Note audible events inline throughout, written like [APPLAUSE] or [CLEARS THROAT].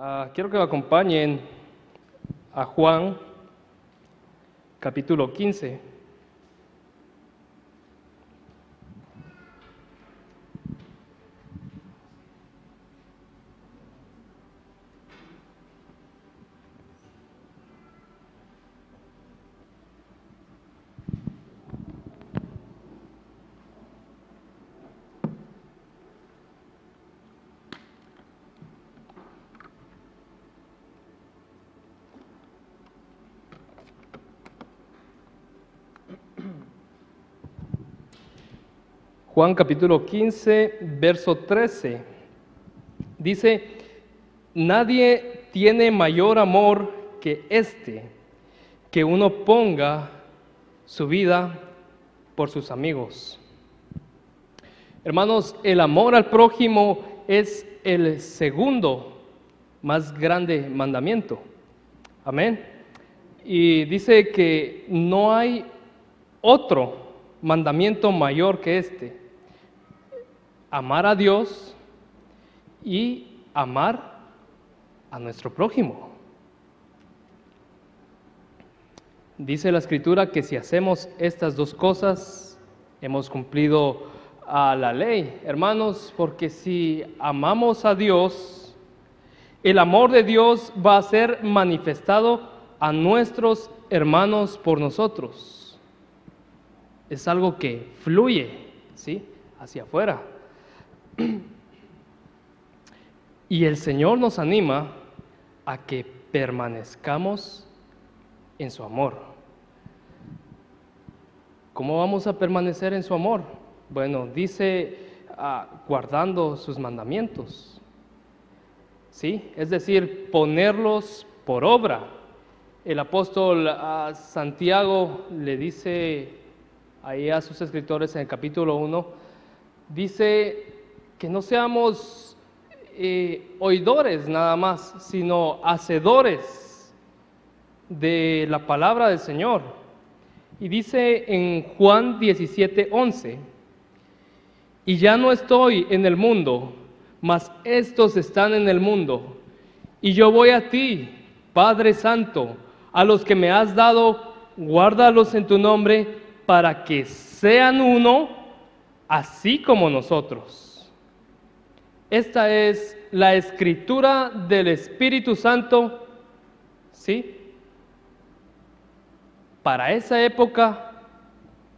Ah, quiero que me acompañen a Juan capítulo 15. Juan capítulo 15, verso 13. Dice, nadie tiene mayor amor que este, que uno ponga su vida por sus amigos. Hermanos, el amor al prójimo es el segundo más grande mandamiento. Amén. Y dice que no hay otro mandamiento mayor que este. Amar a Dios y amar a nuestro prójimo. Dice la escritura que si hacemos estas dos cosas, hemos cumplido a la ley, hermanos, porque si amamos a Dios, el amor de Dios va a ser manifestado a nuestros hermanos por nosotros. Es algo que fluye, ¿sí? Hacia afuera. [CLEARS THROAT] Y el Señor nos anima a que permanezcamos en su amor. ¿Cómo vamos a permanecer en su amor? Bueno, dice ah, guardando sus mandamientos. ¿Sí? Es decir, ponerlos por obra. El apóstol ah, Santiago le dice ahí a sus escritores en el capítulo 1, dice que no seamos eh, oidores nada más, sino hacedores de la palabra del Señor. Y dice en Juan 17, 11, y ya no estoy en el mundo, mas estos están en el mundo. Y yo voy a ti, Padre Santo, a los que me has dado, guárdalos en tu nombre, para que sean uno, así como nosotros. Esta es la escritura del Espíritu Santo, ¿sí? Para esa época,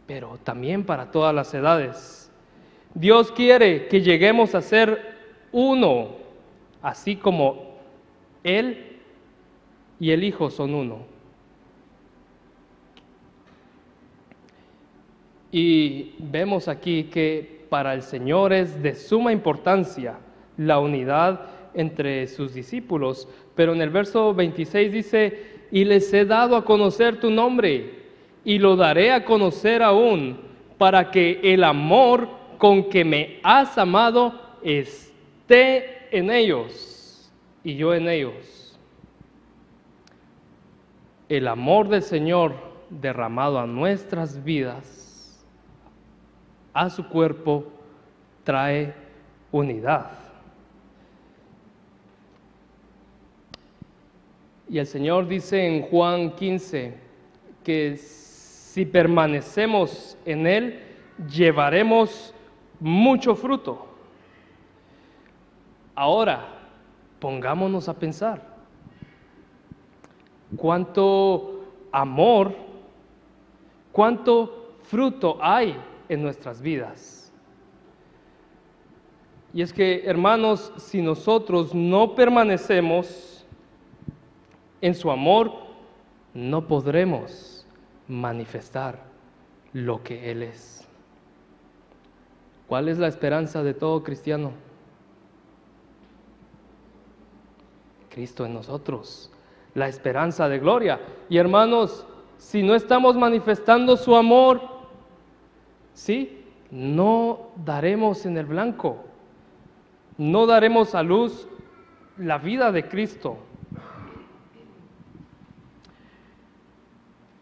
pero también para todas las edades. Dios quiere que lleguemos a ser uno, así como Él y el Hijo son uno. Y vemos aquí que para el Señor es de suma importancia la unidad entre sus discípulos. Pero en el verso 26 dice, y les he dado a conocer tu nombre, y lo daré a conocer aún, para que el amor con que me has amado esté en ellos y yo en ellos. El amor del Señor derramado a nuestras vidas, a su cuerpo, trae unidad. Y el Señor dice en Juan 15 que si permanecemos en Él, llevaremos mucho fruto. Ahora, pongámonos a pensar, cuánto amor, cuánto fruto hay en nuestras vidas. Y es que, hermanos, si nosotros no permanecemos en su amor, no podremos manifestar lo que Él es. ¿Cuál es la esperanza de todo cristiano? Cristo en nosotros, la esperanza de gloria. Y hermanos, si no estamos manifestando su amor, ¿sí? No daremos en el blanco, no daremos a luz la vida de Cristo.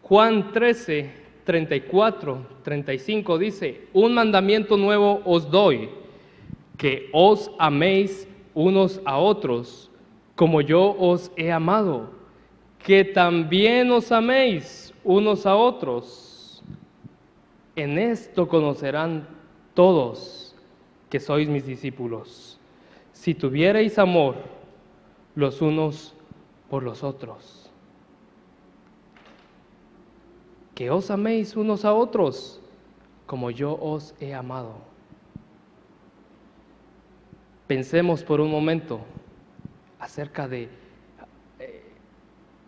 Juan 13, 34, 35 dice, un mandamiento nuevo os doy, que os améis unos a otros como yo os he amado, que también os améis unos a otros. En esto conocerán todos que sois mis discípulos, si tuviereis amor los unos por los otros. Que os améis unos a otros como yo os he amado. Pensemos por un momento acerca de eh,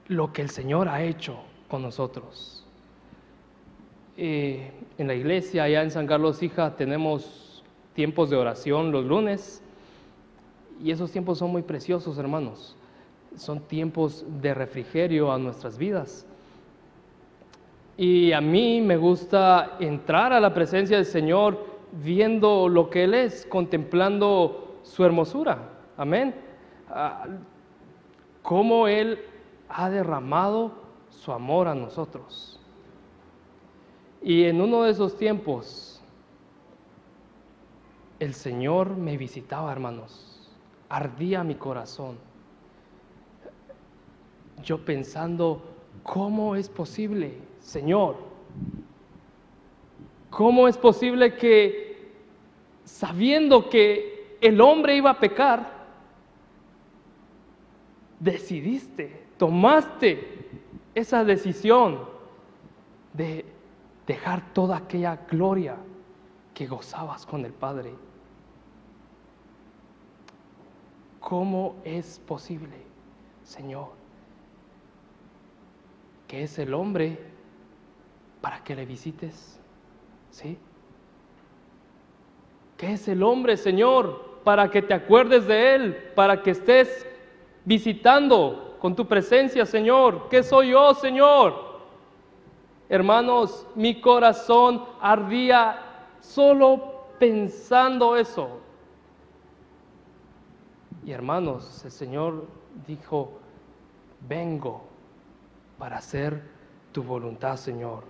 lo que el Señor ha hecho con nosotros. Eh, en la iglesia, allá en San Carlos Hija, tenemos tiempos de oración los lunes y esos tiempos son muy preciosos, hermanos. Son tiempos de refrigerio a nuestras vidas. Y a mí me gusta entrar a la presencia del Señor viendo lo que Él es, contemplando su hermosura. Amén. Ah, cómo Él ha derramado su amor a nosotros. Y en uno de esos tiempos, el Señor me visitaba, hermanos. Ardía mi corazón. Yo pensando, ¿cómo es posible, Señor? ¿Cómo es posible que, sabiendo que el hombre iba a pecar, decidiste, tomaste esa decisión de dejar toda aquella gloria que gozabas con el Padre. ¿Cómo es posible, Señor, que es el hombre para que le visites? ¿Sí? ¿Qué es el hombre, Señor, para que te acuerdes de él, para que estés visitando con tu presencia, Señor. ¿Qué soy yo, Señor? Hermanos, mi corazón ardía solo pensando eso. Y hermanos, el Señor dijo, vengo para hacer tu voluntad, Señor.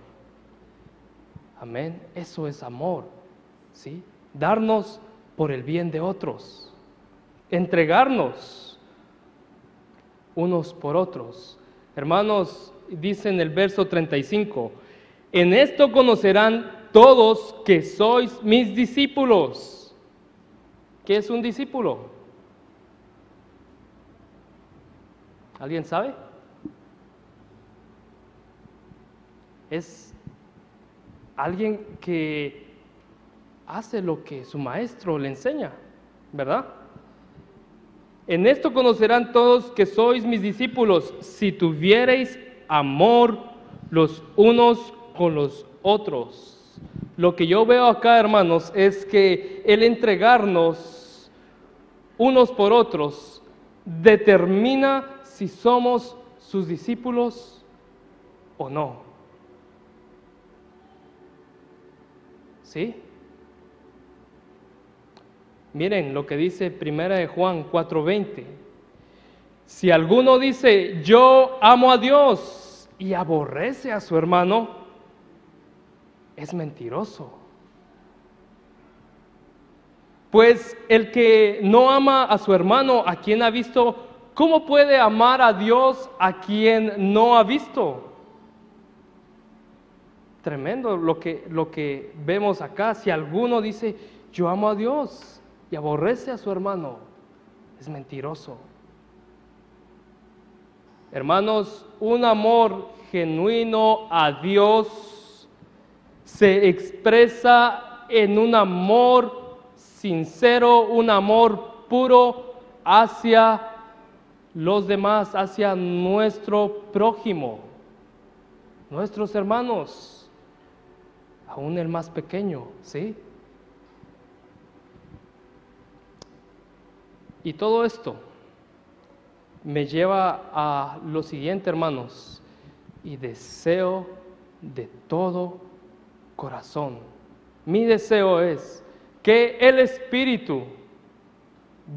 Amén. Eso es amor, ¿sí? Darnos por el bien de otros. Entregarnos unos por otros. Hermanos, dice en el verso 35, en esto conocerán todos que sois mis discípulos. ¿Qué es un discípulo? ¿Alguien sabe? Es alguien que hace lo que su maestro le enseña, ¿verdad? En esto conocerán todos que sois mis discípulos, si tuviereis amor los unos con los otros. Lo que yo veo acá, hermanos, es que el entregarnos unos por otros determina si somos sus discípulos o no. ¿Sí? Miren lo que dice Primera de Juan 4:20. Si alguno dice, "Yo amo a Dios" y aborrece a su hermano, es mentiroso. Pues el que no ama a su hermano, a quien ha visto, ¿cómo puede amar a Dios a quien no ha visto? Tremendo lo que, lo que vemos acá. Si alguno dice, yo amo a Dios y aborrece a su hermano, es mentiroso. Hermanos, un amor genuino a Dios se expresa en un amor sincero, un amor puro hacia los demás, hacia nuestro prójimo, nuestros hermanos, aún el más pequeño, ¿sí? Y todo esto me lleva a lo siguiente, hermanos, y deseo de todo corazón. Mi deseo es que el Espíritu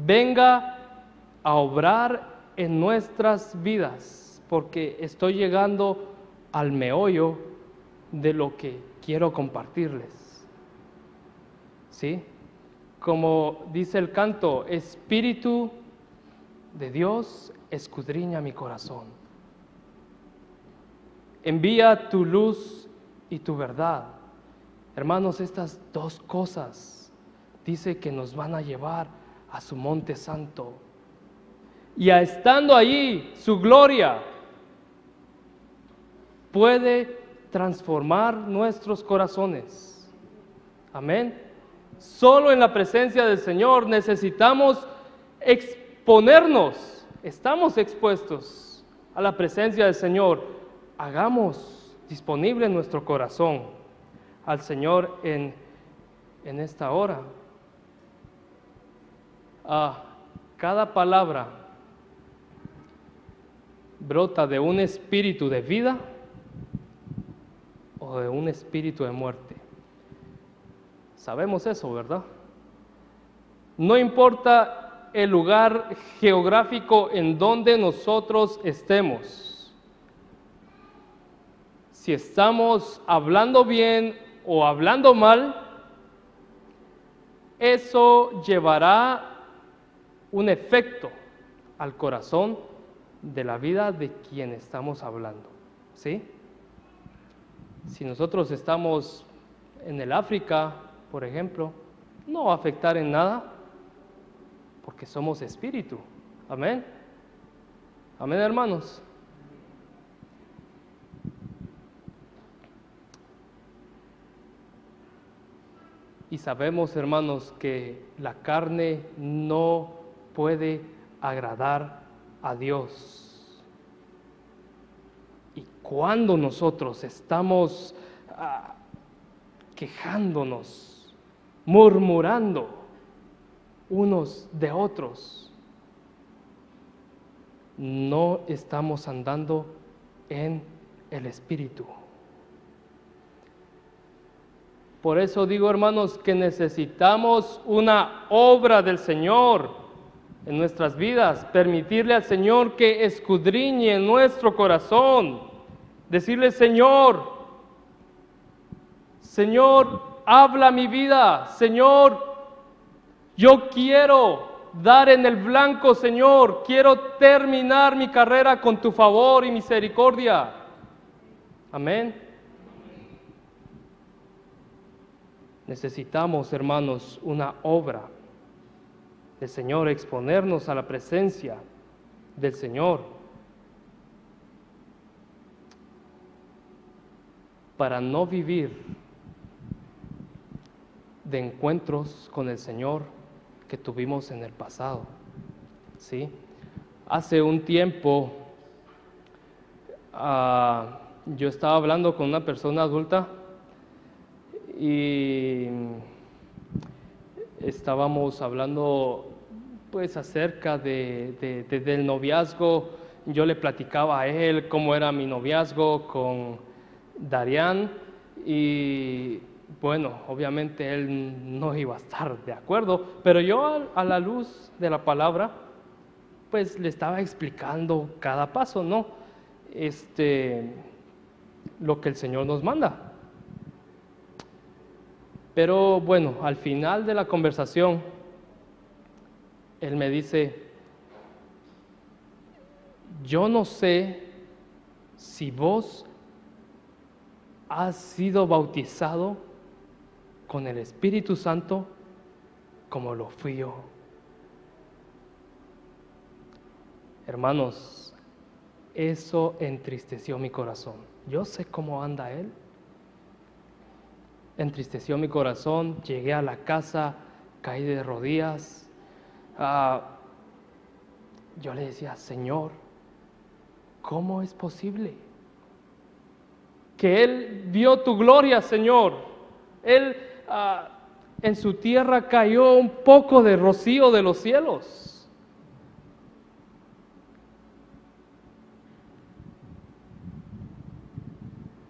venga a obrar en nuestras vidas, porque estoy llegando al meollo de lo que quiero compartirles. ¿Sí? como dice el canto, Espíritu de Dios, escudriña mi corazón. Envía tu luz y tu verdad. Hermanos, estas dos cosas dice que nos van a llevar a su monte santo. Y a estando allí, su gloria puede transformar nuestros corazones. Amén. Solo en la presencia del Señor necesitamos exponernos. Estamos expuestos a la presencia del Señor. Hagamos disponible nuestro corazón al Señor en, en esta hora. Ah, cada palabra brota de un espíritu de vida o de un espíritu de muerte. Sabemos eso, ¿verdad? No importa el lugar geográfico en donde nosotros estemos. Si estamos hablando bien o hablando mal, eso llevará un efecto al corazón de la vida de quien estamos hablando. ¿Sí? Si nosotros estamos en el África, por ejemplo, no va a afectar en nada porque somos espíritu. Amén. Amén, hermanos. Y sabemos, hermanos, que la carne no puede agradar a Dios. Y cuando nosotros estamos ah, quejándonos, murmurando unos de otros. No estamos andando en el Espíritu. Por eso digo, hermanos, que necesitamos una obra del Señor en nuestras vidas, permitirle al Señor que escudriñe nuestro corazón, decirle, Señor, Señor, habla mi vida, Señor, yo quiero dar en el blanco, Señor, quiero terminar mi carrera con tu favor y misericordia. Amén. Necesitamos, hermanos, una obra del Señor, exponernos a la presencia del Señor para no vivir de encuentros con el Señor que tuvimos en el pasado. ¿sí? Hace un tiempo ah, yo estaba hablando con una persona adulta y estábamos hablando pues acerca de, del noviazgo. Yo le platicaba a él cómo era mi noviazgo con Darian y bueno, obviamente él no iba a estar de acuerdo, pero yo a, la luz de la palabra, pues le estaba explicando cada paso, ¿no? Este, lo que el Señor nos manda. Pero bueno, al final de la conversación, él me dice, yo no sé si vos has sido bautizado con el Espíritu Santo como lo fui yo. Hermanos, eso entristeció mi corazón. Yo sé cómo anda Él. Entristeció mi corazón, llegué a la casa, caí de rodillas. Ah, yo le decía, Señor, ¿cómo es posible? Que Él vio tu gloria, Señor. Él Ah, en su tierra cayó un poco de rocío de los cielos.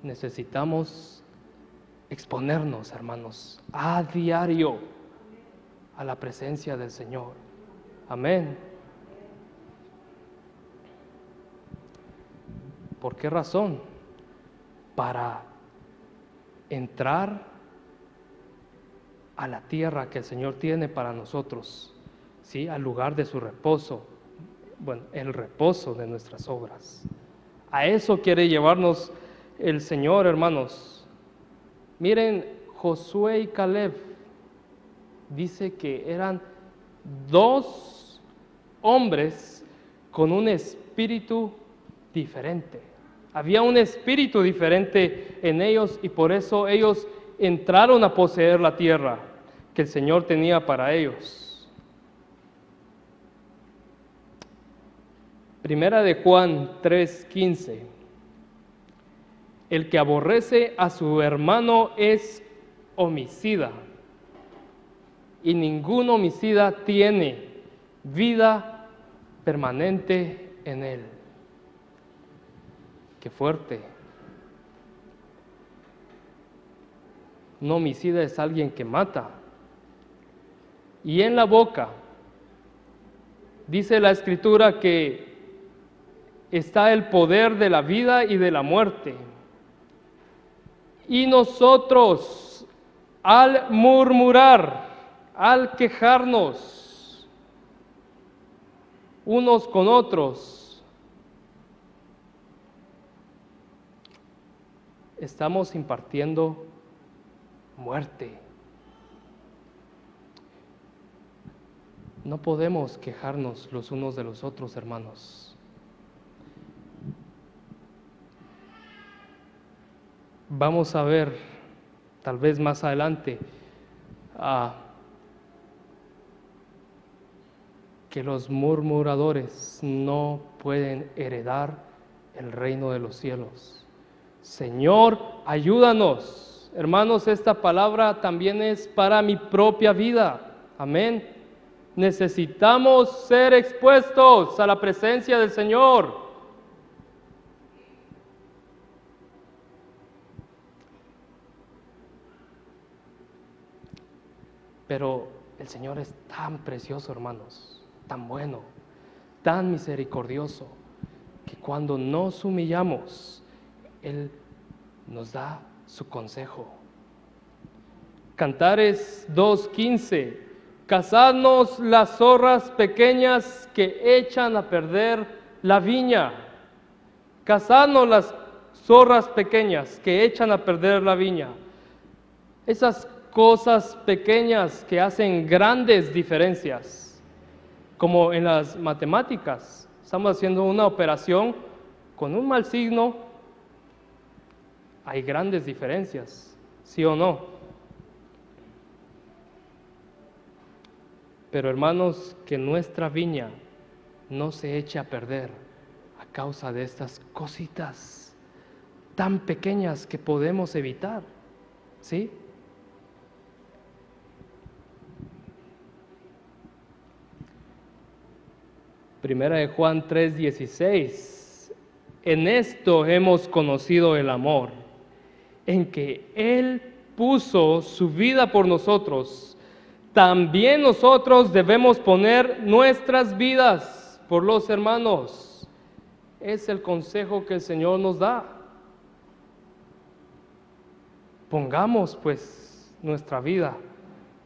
Necesitamos exponernos, hermanos, a diario a la presencia del Señor. Amén. ¿Por qué razón? Para entrar a la tierra que el Señor tiene para nosotros, ¿sí? al lugar de su reposo, bueno, el reposo de nuestras obras. A eso quiere llevarnos el Señor, hermanos. Miren, Josué y Caleb dice que eran dos hombres con un espíritu diferente. Había un espíritu diferente en ellos y por eso ellos entraron a poseer la tierra que el Señor tenía para ellos. Primera de Juan 3:15. El que aborrece a su hermano es homicida y ningún homicida tiene vida permanente en él. Qué fuerte. Un homicida es alguien que mata. Y en la boca, dice la escritura que está el poder de la vida y de la muerte. Y nosotros, al murmurar, al quejarnos unos con otros, estamos impartiendo muerte. No podemos quejarnos los unos de los otros, hermanos. Vamos a ver, tal vez más adelante, que los murmuradores no pueden heredar el reino de los cielos. Señor, ayúdanos. Hermanos, esta palabra también es para mi propia vida. Amén. Necesitamos ser expuestos a la presencia del Señor. Pero el Señor es tan precioso, hermanos, tan bueno, tan misericordioso, que cuando nos humillamos, Él nos da su consejo. Cantares 2.15, cazadnos las zorras pequeñas que echan a perder la viña. Cazadnos las zorras pequeñas que echan a perder la viña. Esas cosas pequeñas que hacen grandes diferencias, como en las matemáticas. Estamos haciendo una operación con un mal signo, hay grandes diferencias, ¿sí o no? Pero hermanos, que nuestra viña no se eche a perder a causa de estas cositas tan pequeñas que podemos evitar, ¿sí? Primera de Juan 3:16. En esto hemos conocido el amor, en que Él puso su vida por nosotros. También nosotros debemos poner nuestras vidas por los hermanos. Es el consejo que el Señor nos da. Pongamos pues nuestra vida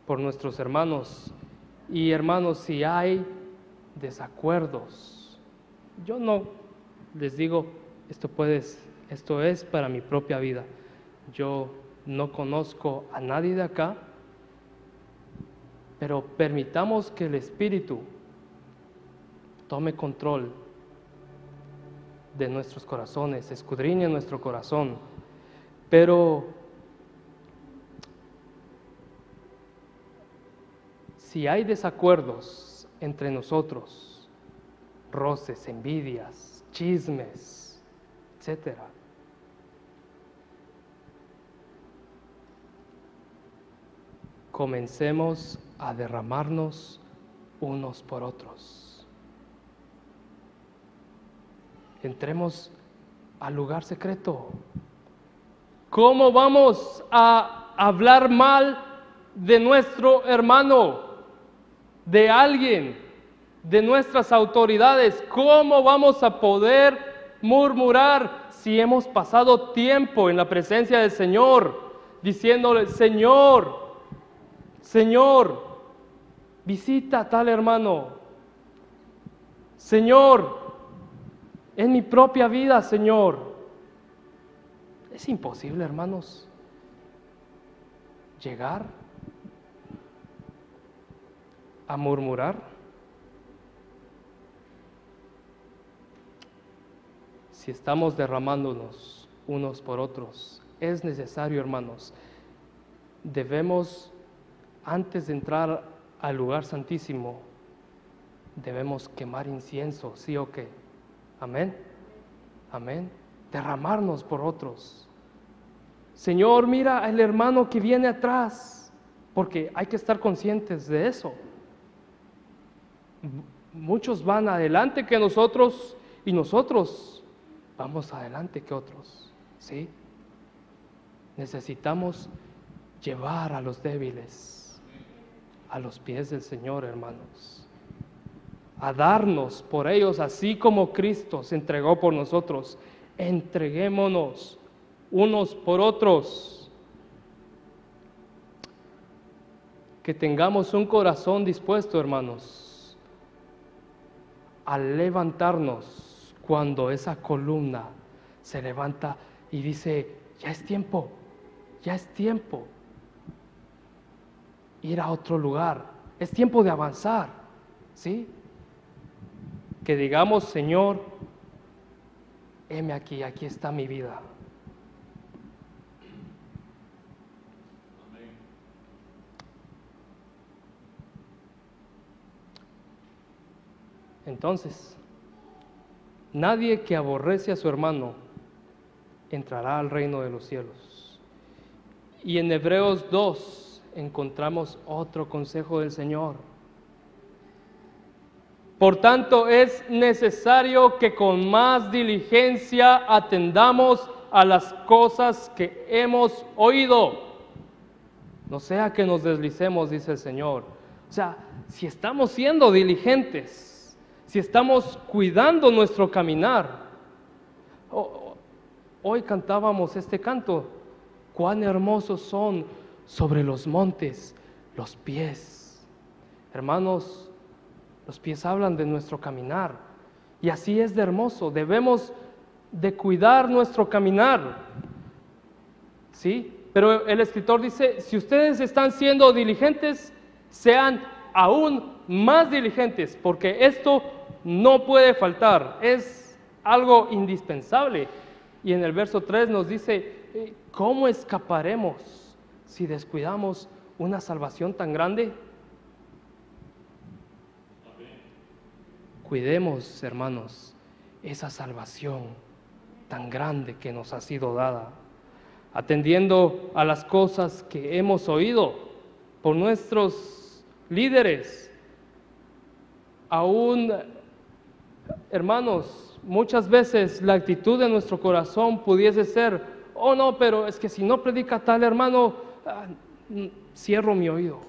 por nuestros hermanos. Y hermanos, si hay desacuerdos. Yo no les digo, esto puedes, esto es para mi propia vida. Yo no conozco a nadie de acá, pero permitamos que el Espíritu tome control de nuestros corazones, escudriñe nuestro corazón. Pero si hay desacuerdos, entre nosotros, roces, envidias, chismes, etc. Comencemos a derramarnos unos por otros. Entremos al lugar secreto. ¿Cómo vamos a hablar mal de nuestro hermano? de alguien, de nuestras autoridades. ¿Cómo vamos a poder murmurar si hemos pasado tiempo en la presencia del Señor, diciéndole, Señor, Señor, visita a tal hermano? Señor, en mi propia vida, Señor. Es imposible, hermanos, llegar a murmurar. Si estamos derramándonos unos por otros, es necesario, hermanos, debemos, antes de entrar al lugar santísimo, debemos quemar incienso, sí o qué. Amén. Amén. Derramarnos por otros. Señor, mira al hermano que viene atrás, porque hay que estar conscientes de eso. Muchos van adelante que nosotros y nosotros vamos adelante que otros. ¿Sí? Necesitamos llevar a los débiles a los pies del Señor, hermanos a darnos por ellos, así como Cristo se entregó por nosotros. Entreguémonos unos por otros. Que tengamos un corazón dispuesto, hermanos, a levantarnos cuando esa columna se levanta y dice, ya es tiempo, ya es tiempo ir a otro lugar, es tiempo de avanzar, ¿sí? que digamos, Señor, heme aquí, aquí está mi vida. Entonces, nadie que aborrece a su hermano entrará al reino de los cielos. Y en Hebreos 2 encontramos otro consejo del Señor por tanto, es necesario que con más diligencia atendamos a las cosas que hemos oído. No sea que nos deslicemos, dice el Señor. O sea, si estamos siendo diligentes, si estamos cuidando nuestro caminar. Hoy cantábamos este canto. Cuán hermosos son sobre los montes los pies. Hermanos, los pies hablan de nuestro caminar. Y así es de hermoso. Debemos de cuidar nuestro caminar. ¿Sí? Pero el escritor dice, si ustedes están siendo diligentes, sean aún más diligentes, porque esto no puede faltar, es algo indispensable. Y en el verso 3 nos dice, eh, ¿cómo escaparemos si descuidamos una salvación tan grande? Cuidemos, hermanos, esa salvación tan grande que nos ha sido dada, atendiendo a las cosas que hemos oído por nuestros líderes. Aún, hermanos, muchas veces la actitud de nuestro corazón pudiese ser, oh no, pero es que si no predica tal hermano, ah, cierro mi oído.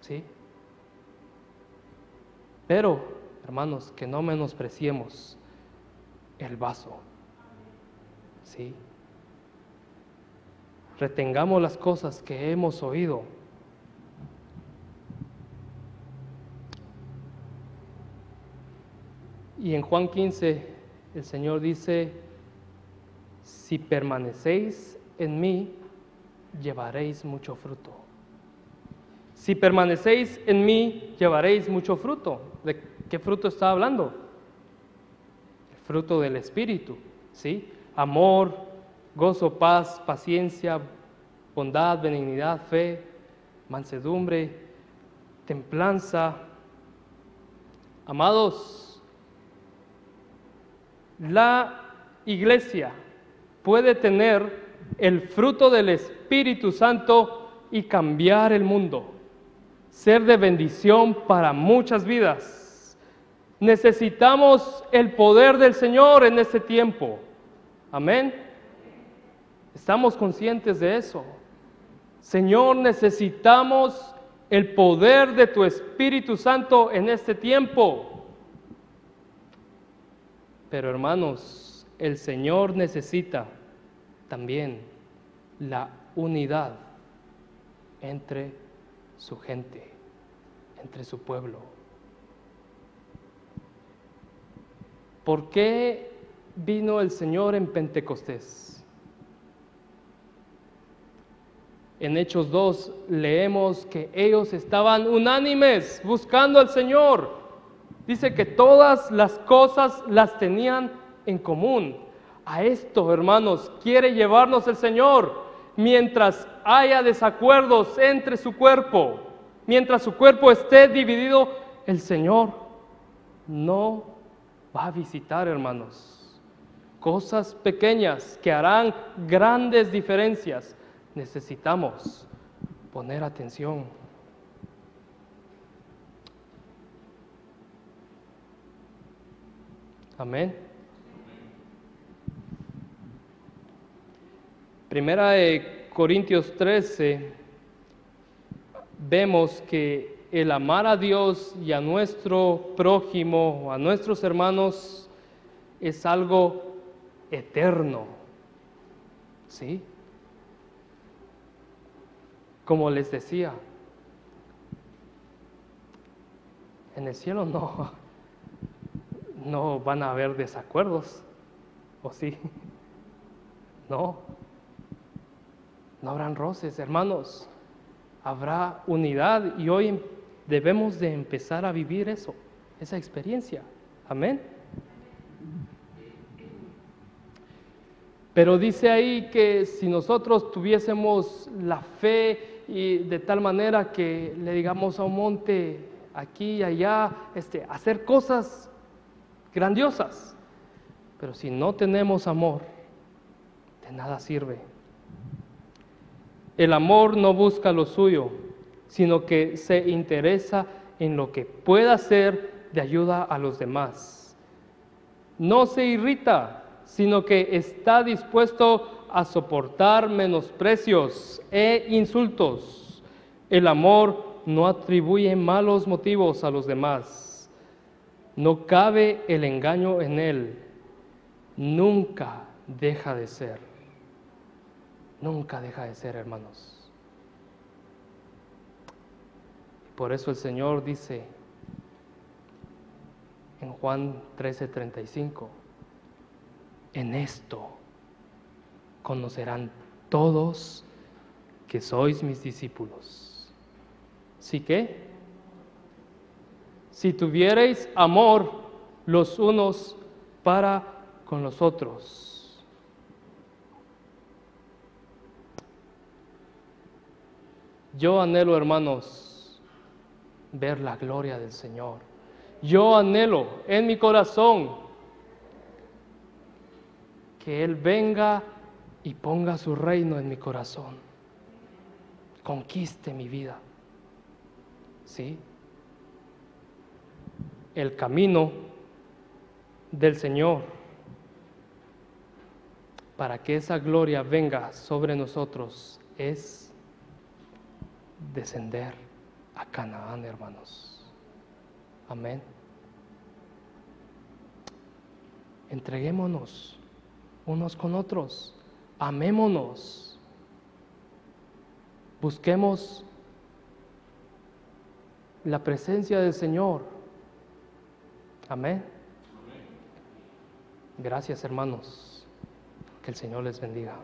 ¿Sí? Pero, hermanos, que no menospreciemos el vaso. ¿Sí? Retengamos las cosas que hemos oído. Y en Juan 15 el Señor dice, si permanecéis en mí, llevaréis mucho fruto. Si permanecéis en mí, llevaréis mucho fruto. ¿De qué fruto está hablando? El fruto del Espíritu, ¿sí? Amor, gozo, paz, paciencia, bondad, benignidad, fe, mansedumbre, templanza. Amados, la iglesia puede tener el fruto del Espíritu Santo y cambiar el mundo ser de bendición para muchas vidas. Necesitamos el poder del Señor en este tiempo. Amén. Estamos conscientes de eso. Señor, necesitamos el poder de tu Espíritu Santo en este tiempo. Pero hermanos, el Señor necesita también la unidad entre su gente, entre su pueblo. ¿Por qué vino el Señor en Pentecostés? En Hechos 2 leemos que ellos estaban unánimes buscando al Señor. Dice que todas las cosas las tenían en común. A esto, hermanos, quiere llevarnos el Señor mientras haya desacuerdos entre su cuerpo, mientras su cuerpo esté dividido, el Señor no va a visitar, hermanos. Cosas pequeñas que harán grandes diferencias. Necesitamos poner atención. Amén. Primera de Corintios 13, vemos que el amar a Dios y a nuestro prójimo, a nuestros hermanos, es algo eterno. ¿Sí? Como les decía, en el cielo no, no van a haber desacuerdos, ¿o sí? [LAUGHS] No, no habrán roces, hermanos. Habrá unidad y hoy debemos de empezar a vivir eso, esa experiencia. Amén. Pero dice ahí que si nosotros tuviésemos la fe y de tal manera que le digamos a un monte aquí y allá, este, hacer cosas grandiosas, pero si no tenemos amor, de nada sirve. El amor no busca lo suyo, sino que se interesa en lo que pueda ser de ayuda a los demás. No se irrita, sino que está dispuesto a soportar menosprecios e insultos. El amor no atribuye malos motivos a los demás. No cabe el engaño en él. Nunca deja de ser. Nunca deja de ser, hermanos. Por eso el Señor dice en Juan 13:35, en esto conocerán todos que sois mis discípulos. ¿Sí que? Si tuvierais amor los unos para con los otros. Yo anhelo, hermanos, ver la gloria del Señor. Yo anhelo en mi corazón que Él venga y ponga su reino en mi corazón. Conquiste mi vida. ¿Sí? El camino del Señor para que esa gloria venga sobre nosotros es descender a Canaán, hermanos. Amén. Entreguémonos unos con otros, amémonos, busquemos la presencia del Señor. Amén. Gracias, hermanos. Que el Señor les bendiga.